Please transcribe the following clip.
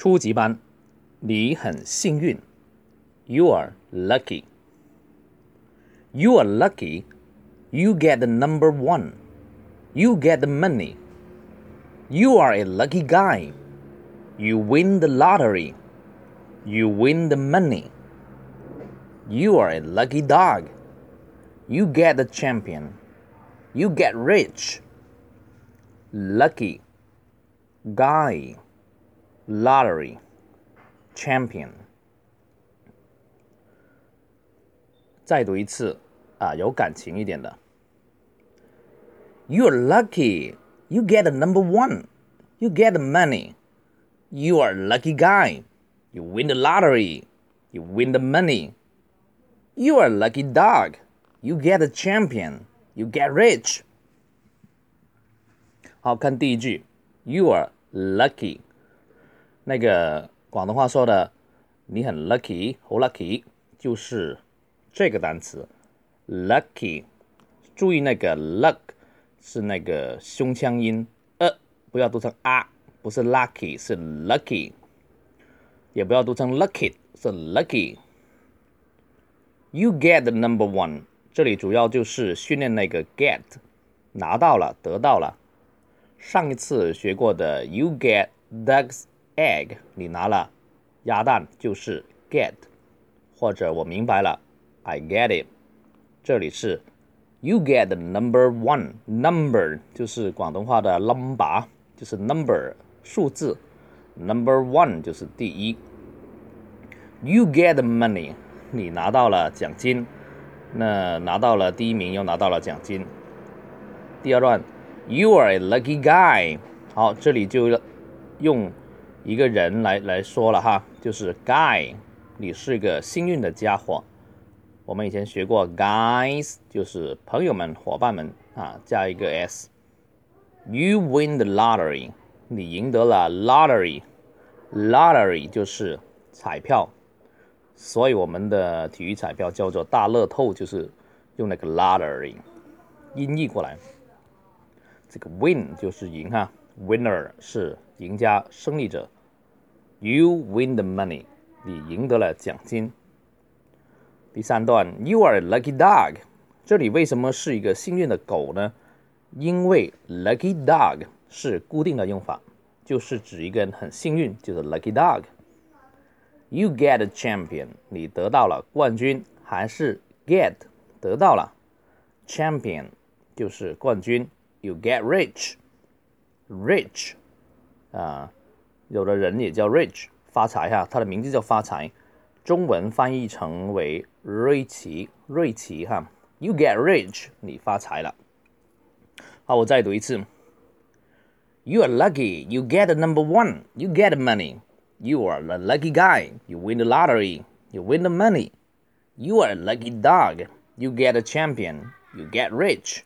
初级班，你很幸运。You are lucky. You are lucky. You get the number one. You get the money. You are a lucky guy. You win the lottery. You win the money. You are a lucky dog. You get the champion. You get rich. Lucky. Guy. Lottery. Champion. 再读一次啊，有感情一点的。You're lucky. You get the number one. You get the money. You are a lucky guy. You win the lottery. You win the money. You are a lucky dog. You get the champion. You get rich. 好看第一句，You are lucky。 那个广东话说的，你很 lucky，好 lucky，就是这个单词 lucky。注意那个 luck 是那个胸腔音，呃，不要读成啊，不是 lucky，是 lucky。也不要读成 lucky，是 lucky。You get the number one，这里主要就是训练那个 get，拿到了，得到了。上一次学过的 you get duck's egg，你拿了鸭蛋就是 get，或者我明白了，I get it。这里是 you get the number one，number 就是广东话的 number，就是 number 数字。Number one 就是第一。You get the money，你拿到了奖金。那拿到了第一名，又拿到了奖金。第二段，You are a lucky guy。好，这里就用一个人来来说了哈，就是 guy，你是个幸运的家伙。我们以前学过，guys 就是朋友们、伙伴们啊，加一个 s。You win the lottery。你赢得了 lottery，lottery 就是彩票，所以我们的体育彩票叫做大乐透，就是用那个 lottery 音译过来。这个 win 就是赢哈，winner 是赢家、胜利者。You win the money，你赢得了奖金。第三段，You are a lucky dog，这里为什么是一个幸运的狗呢？因为 lucky dog。是固定的用法，就是指一个人很幸运，就是 lucky dog。You get a champion，你得到了冠军，还是 get 得到了 champion 就是冠军。You get rich rich，rich 啊，有的人也叫 rich 发财哈，他的名字叫发财，中文翻译成为瑞奇，瑞奇哈。You get rich，你发财了。好，我再读一次。You are lucky. You get the number one. You get the money. You are a lucky guy. You win the lottery. You win the money. You are a lucky dog. You get a champion. You get rich.